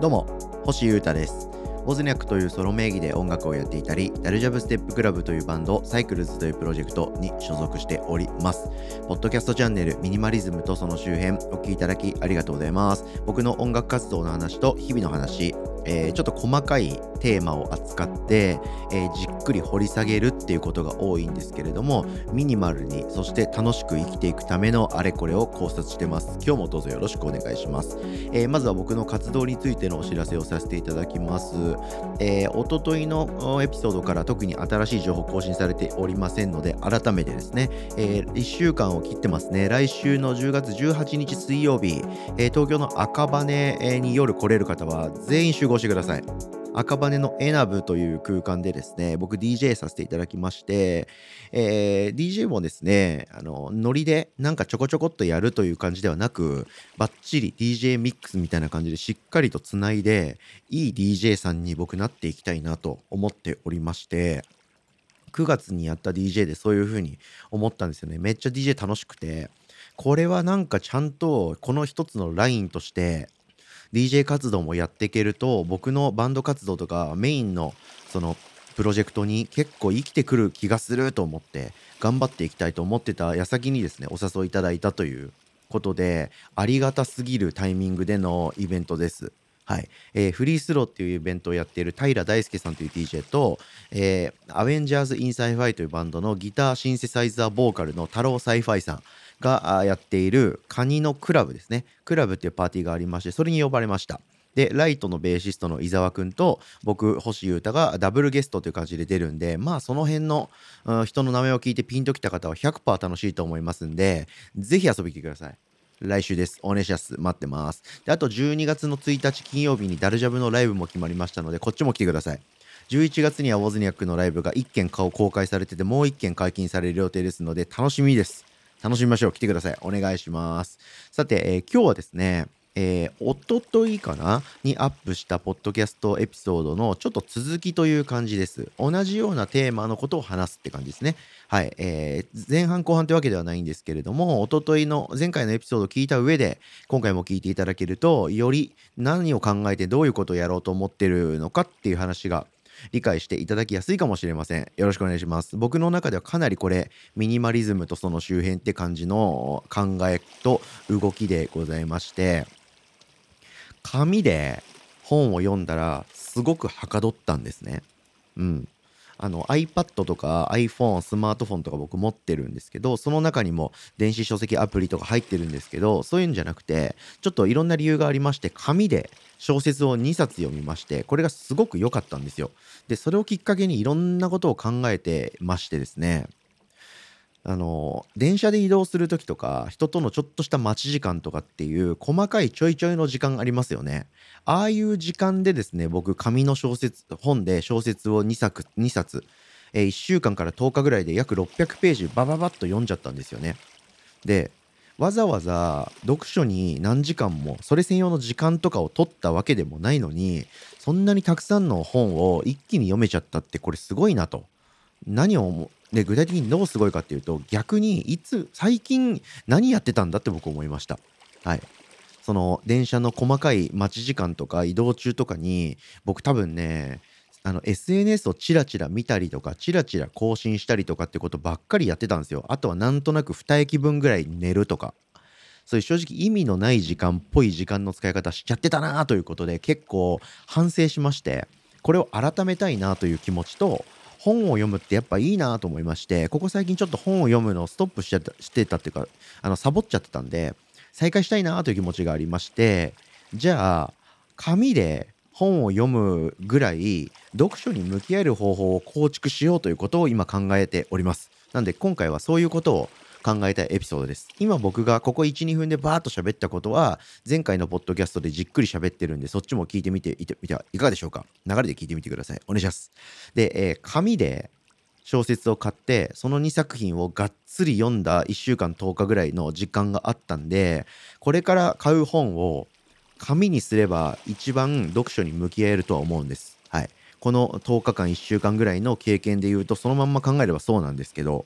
どうも星優太ですボズニャックというソロ名義で音楽をやっていたり、ダルジャブステップクラブというバンド、サイクルズというプロジェクトに所属しております。ポッドキャストチャンネル、ミニマリズムとその周辺、お聴きいただきありがとうございます。僕の音楽活動の話と日々の話、えー、ちょっと細かいテーマを扱って、えー、じっくり掘り下げるっていうことが多いんですけれどもミニマルにそして楽しく生きていくためのあれこれを考察してます。今日もどうぞよろしくお願いします、えー、まずは僕の活動についてのお知らせをさせていただきます、えー、おとといのエピソードから特に新しい情報更新されておりませんので改めてですね、えー、1週間を切ってますね。来週の10月18日水曜日、えー、東京の赤羽に夜来れる方は全員集合してください。赤羽のエナブという空間でですね、僕 DJ させていただきまして、えー、DJ もですね、あの、ノリでなんかちょこちょこっとやるという感じではなく、バッチリ DJ ミックスみたいな感じでしっかりとつないで、いい DJ さんに僕なっていきたいなと思っておりまして、9月にやった DJ でそういう風に思ったんですよね。めっちゃ DJ 楽しくて、これはなんかちゃんとこの一つのラインとして DJ 活動もやっていけると僕のバンド活動とかメインのそのプロジェクトに結構生きてくる気がすると思って頑張っていきたいと思ってた矢先にですねお誘いいただいたということでありがたすぎるタイミングでのイベントです。はい、えー、フリースローっていうイベントをやっている平大輔さんという DJ と、えー、 Avengers In Sci-Fi というバンドのギターシンセサイザーボーカルの太郎サイファイさんがやっているカニのクラブですね。クラブっていうパーティーがありまして、それに呼ばれました。で、 LITE のベーシストの伊沢くんと僕、星優太がダブルゲストという感じで出るんで、まあその辺の、うん、人の名前を聞いてピンときた方は100%楽しいと思いますんで、ぜひ遊びに来てください。来週です。お願いします。待ってます。で、あと12月の1日金曜日にダルジャブのライブも決まりましたので、こっちも来てください。11月にはウォズニャックのライブが1件顔公開されてて、もう1件解禁される予定ですので、楽しみです。楽しみましょう。来てください。お願いします。さて、えー、今日はですね、えー、おとといかなにアップしたポッドキャストエピソードのちょっと続きという感じです。同じようなテーマのことを話すって感じですね。はい。えー、前半後半というわけではないんですけれども、おとといの前回のエピソードを聞いた上で、今回も聞いていただけると、より何を考えてどういうことをやろうと思ってるのかっていう話が理解していただきやすいかもしれません。よろしくお願いします。僕の中ではかなりこれ、ミニマリズムとその周辺って感じの考えと動きでございまして、紙で本を読んだらすごくはかどったんですね。うん。あの iPad とか iPhone、スマートフォンとか僕持ってるんですけど、その中にも電子書籍アプリとか入ってるんですけど、そういうんじゃなくて、ちょっといろんな理由がありまして、紙で小説を2冊読みまして、これがすごく良かったんですよ。で、それをきっかけにいろんなことを考えてましてですね、あの電車で移動する時とか人とのちょっとした待ち時間とかっていう細かいちょいちょいの時間ありますよね。ああいう時間でですね僕紙の小説本で小説を2冊 ,2 冊、えー、1週間から10日ぐらいで約600ページバババッと読んじゃったんですよね。でわざわざ読書に何時間もそれ専用の時間とかを取ったわけでもないのにそんなにたくさんの本を一気に読めちゃったってこれすごいなと。何をで具体的にどうすごいかっていうと逆にいつ最近何やってたんだって僕思いました。はい。その電車の細かい待ち時間とか移動中とかに僕多分ねあの SNS をチラチラ見たりとかチラチラ更新したりとかってことばっかりやってたんですよ。あとはなんとなく2駅分ぐらい寝るとか。そういう正直意味のない時間っぽい時間の使い方しちゃってたなということで結構反省しましてこれを改めたいなという気持ちと本を読むってやっぱいいなと思いましてここ最近ちょっと本を読むのをストップしちゃしてたっていうかあのサボっちゃってたんで再開したいなという気持ちがありましてじゃあ紙で本を読むぐらい読書に向き合える方法を構築しようということを今考えております。なんで今回はそういうことを考えたいエピソードです。今僕がここ1、2分でバーッと喋ったことは、前回のポッドキャストでじっくり喋ってるんで、そっちも聞いてみてみてみてはいかがでしょうか？流れで聞いてみてください。お願いします。で、えー、紙で小説を買って、その2作品をがっつり読んだ1週間10日ぐらいの時間があったんで、これから買う本を紙にすれば一番読書に向き合えるとは思うんです。はい。この10日間1週間ぐらいの経験で言うとそのまんま考えればそうなんですけど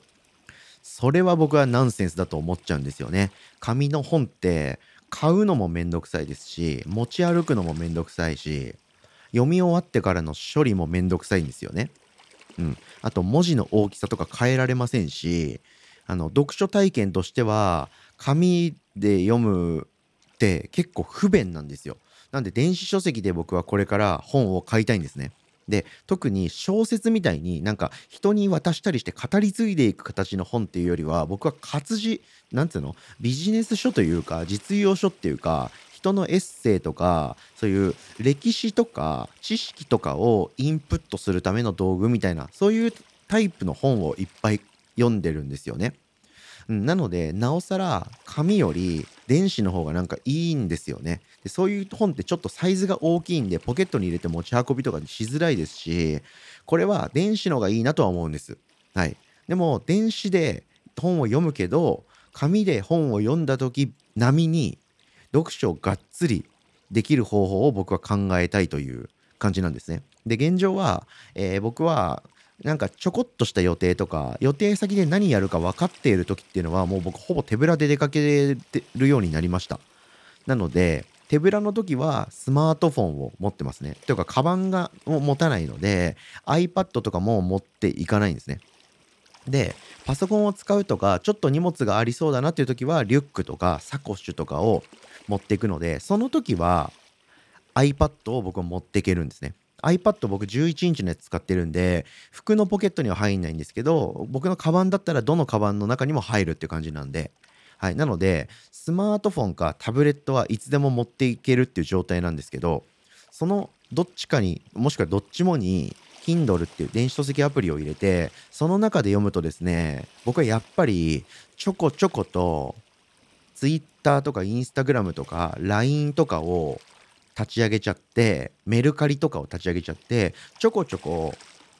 それは僕はナンセンスだと思っちゃうんですよね。紙の本って買うのもめんどくさいですし、持ち歩くのもめんどくさいし、読み終わってからの処理もめんどくさいんですよね。うん。あと文字の大きさとか変えられませんし、あの、読書体験としては、紙で読むって結構不便なんですよ。なんで電子書籍で僕はこれから本を買いたいんですね。で特に小説みたいになんか人に渡したりして語り継いでいく形の本っていうよりは僕は活字なんていうのビジネス書というか実用書っていうか人のエッセイとかそういう歴史とか知識とかをインプットするための道具みたいなそういうタイプの本をいっぱい読んでるんですよね。うん、なのでなおさら紙より電子の方がなんかいいんですよね。でそういう本ってちょっとサイズが大きいんでポケットに入れて持ち運びとかしづらいですしこれは電子の方がいいなとは思うんです。はい。でも電子で本を読むけど紙で本を読んだ時並みに読書をがっつりできる方法を僕は考えたいという感じなんですね。で現状は、えー、僕はなんかちょこっとした予定とか予定先で何やるか分かっている時っていうのはもう僕ほぼ手ぶらで出かけるようになりました。なので手ぶらの時はスマートフォンを持ってますね。というかカバンが持たないので iPad とかも持っていかないんですね。でパソコンを使うとかちょっと荷物がありそうだなっていう時はリュックとかサコッシュとかを持っていくのでその時は iPad を僕は持っていけるんですね。iPad 僕11インチのやつ使ってるんで服のポケットには入んないんですけど僕のカバンだったらどのカバンの中にも入るって感じなんで。はい、なのでスマートフォンかタブレットはいつでも持っていけるっていう状態なんですけどそのどっちかにもしくはどっちもに Kindle っていう電子書籍アプリを入れてその中で読むとですね僕はやっぱりちょこちょこと Twitter とか Instagram とか LINE とかを立ち上げちゃってメルカリとかを立ち上げちゃってちょこちょこ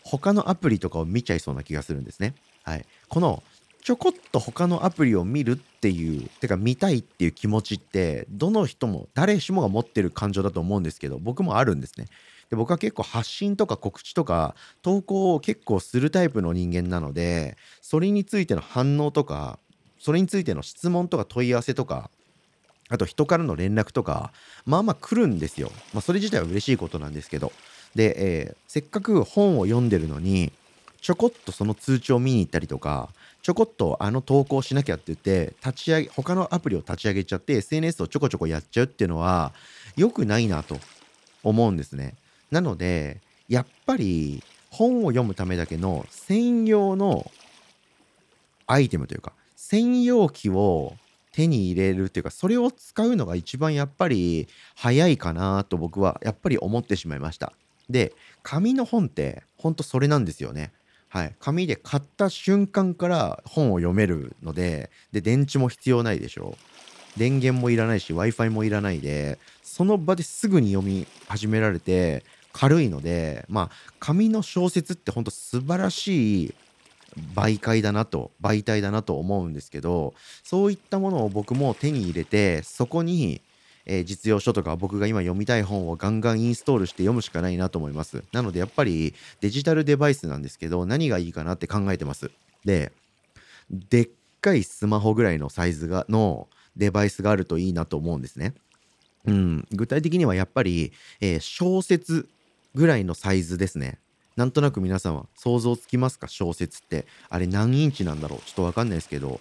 他のアプリとかを見ちゃいそうな気がするんですね。はい、このちょこっと他のアプリを見るっていうてか見たいっていう気持ちってどの人も誰しもが持ってる感情だと思うんですけど僕もあるんですね。で僕は結構発信とか告知とか投稿を結構するタイプの人間なのでそれについての反応とかそれについての質問とか問い合わせとかあと人からの連絡とか、まあまあ来るんですよ。まあそれ自体は嬉しいことなんですけど。で、えー、せっかく本を読んでるのに、ちょこっとその通知を見に行ったりとか、ちょこっとあの投稿しなきゃって言って、立ち上げ、他のアプリを立ち上げちゃって、SNS をちょこちょこやっちゃうっていうのは、良くないなと思うんですね。なので、やっぱり本を読むためだけの専用のアイテムというか、専用機を手に入れるっていうか、それを使うのが一番やっぱり早いかなと僕はやっぱり思ってしまいました。で、紙の本ってほんとそれなんですよね。はい。紙で買った瞬間から本を読めるので、で、電池も必要ないでしょう。電源もいらないし、Wi-Fi もいらないで、その場ですぐに読み始められて、軽いので、まあ、紙の小説ってほんと素晴らしい媒介だなと媒体だなと思うんですけどそういったものを僕も手に入れてそこに、えー、実用書とか僕が今読みたい本をガンガンインストールして読むしかないなと思います。なのでやっぱりデジタルデバイスなんですけど何がいいかなって考えてます。ででっかいスマホぐらいのサイズがのデバイスがあるといいなと思うんですね。うん、具体的にはやっぱり、えー、小説ぐらいのサイズですね。なんとなく皆さんは想像つきますか？小説って。あれ何インチなんだろう？ちょっとわかんないですけど、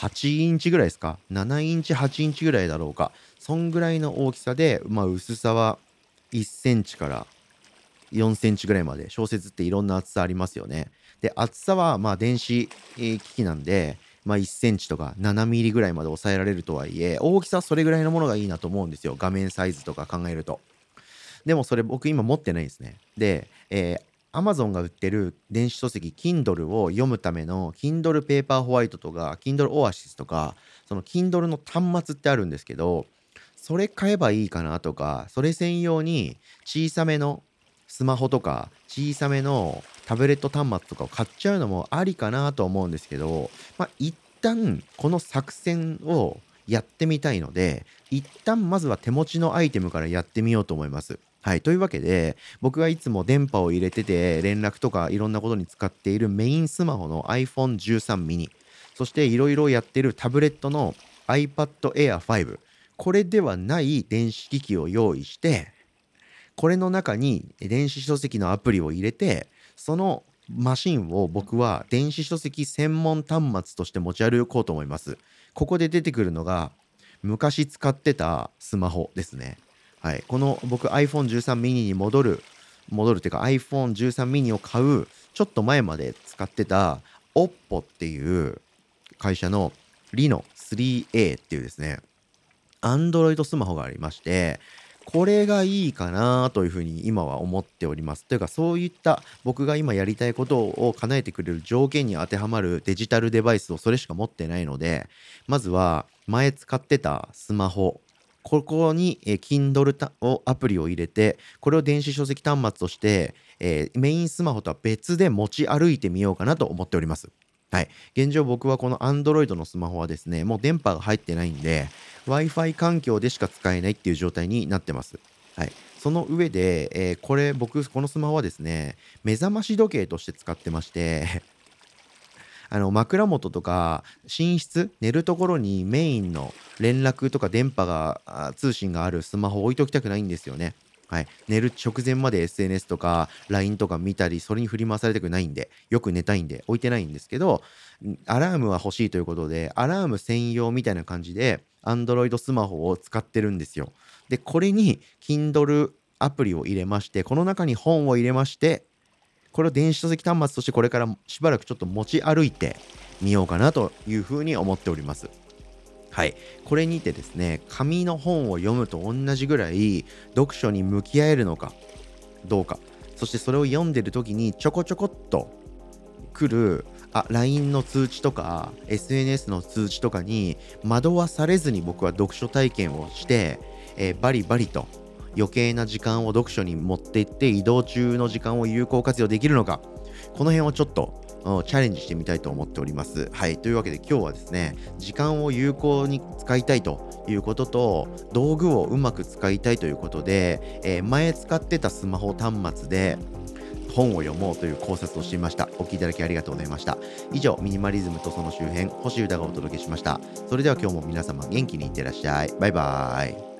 8インチぐらいですか ?7 インチ、8インチぐらいだろうか？そんぐらいの大きさで、まあ薄さは1センチから4センチぐらいまで小説っていろんな厚さありますよね。で、厚さはまあ電子機器なんで、まあ1センチとか7ミリぐらいまで抑えられるとはいえ、大きさはそれぐらいのものがいいなと思うんですよ。画面サイズとか考えると。でもそれ僕今持ってないですね。で、えー Amazon が売ってる電子書籍 Kindle を読むための Kindle Paperwhite とか Kindle Oasis とかその Kindle の端末ってあるんですけどそれ買えばいいかなとかそれ専用に小さめのスマホとか小さめのタブレット端末とかを買っちゃうのもありかなと思うんですけどまあ一旦この作戦をやってみたいので一旦まずは手持ちのアイテムからやってみようと思います。はい。というわけで、僕がいつも電波を入れてて、連絡とかいろんなことに使っているメインスマホの iPhone13 mini、そしていろいろやってるタブレットの iPad Air 5、これではない電子機器を用意してこれの中に電子書籍のアプリを入れてそのマシンを僕は電子書籍専門端末として持ち歩こうと思います。ここで出てくるのが昔使ってたスマホですね。はい、この僕 iPhone13 mini に戻る戻るっていうか iPhone13 mini を買うちょっと前まで使ってた OPPO っていう会社の Reno 3A っていうですね Android スマホがありましてこれがいいかなというふうに今は思っております。というかそういった僕が今やりたいことを叶えてくれる条件に当てはまるデジタルデバイスをそれしか持ってないのでまずは前使ってたスマホここに、え Kindle をアプリを入れてこれを電子書籍端末として、えー、メインスマホとは別で持ち歩いてみようかなと思っております。はい。現状僕はこの Android のスマホはですね、もう電波が入ってないんで、Wi-Fi 環境でしか使えないっていう状態になってます。はい。その上で、えー、これ僕、このスマホはですね、目覚まし時計として使ってましてあの枕元とか寝室寝るところにメインの連絡とか電波が通信があるスマホ置いときたくないんですよね。はい、寝る直前まで SNS とか LINE とか見たりそれに振り回されたくないんでよく寝たいんで置いてないんですけどアラームは欲しいということでアラーム専用みたいな感じで Android スマホを使ってるんですよ。でこれに Kindle アプリを入れましてこの中に本を入れましてこれを電子書籍端末としてこれからしばらくちょっと持ち歩いてみようかなというふうに思っております。はい。これにてですね、紙の本を読むと同じぐらい読書に向き合えるのかどうか、そしてそれを読んでる時にちょこちょこっと来るあ LINE の通知とか SNS の通知とかに惑わされずに僕は読書体験をして、えー、バリバリと余計な時間を読書に持っていって移動中の時間を有効活用できるのかこの辺をちょっとチャレンジしてみたいと思っております。はい。というわけで今日はですね、時間を有効に使いたいということと、道具をうまく使いたいということで、えー、前使ってたスマホ端末で、本を読もうという考察をしていました。お聞きいただきありがとうございました。以上、ミニマリズムとその周辺、星歌がお届けしました。それでは今日も皆様元気にいってらっしゃい。バイバーイ。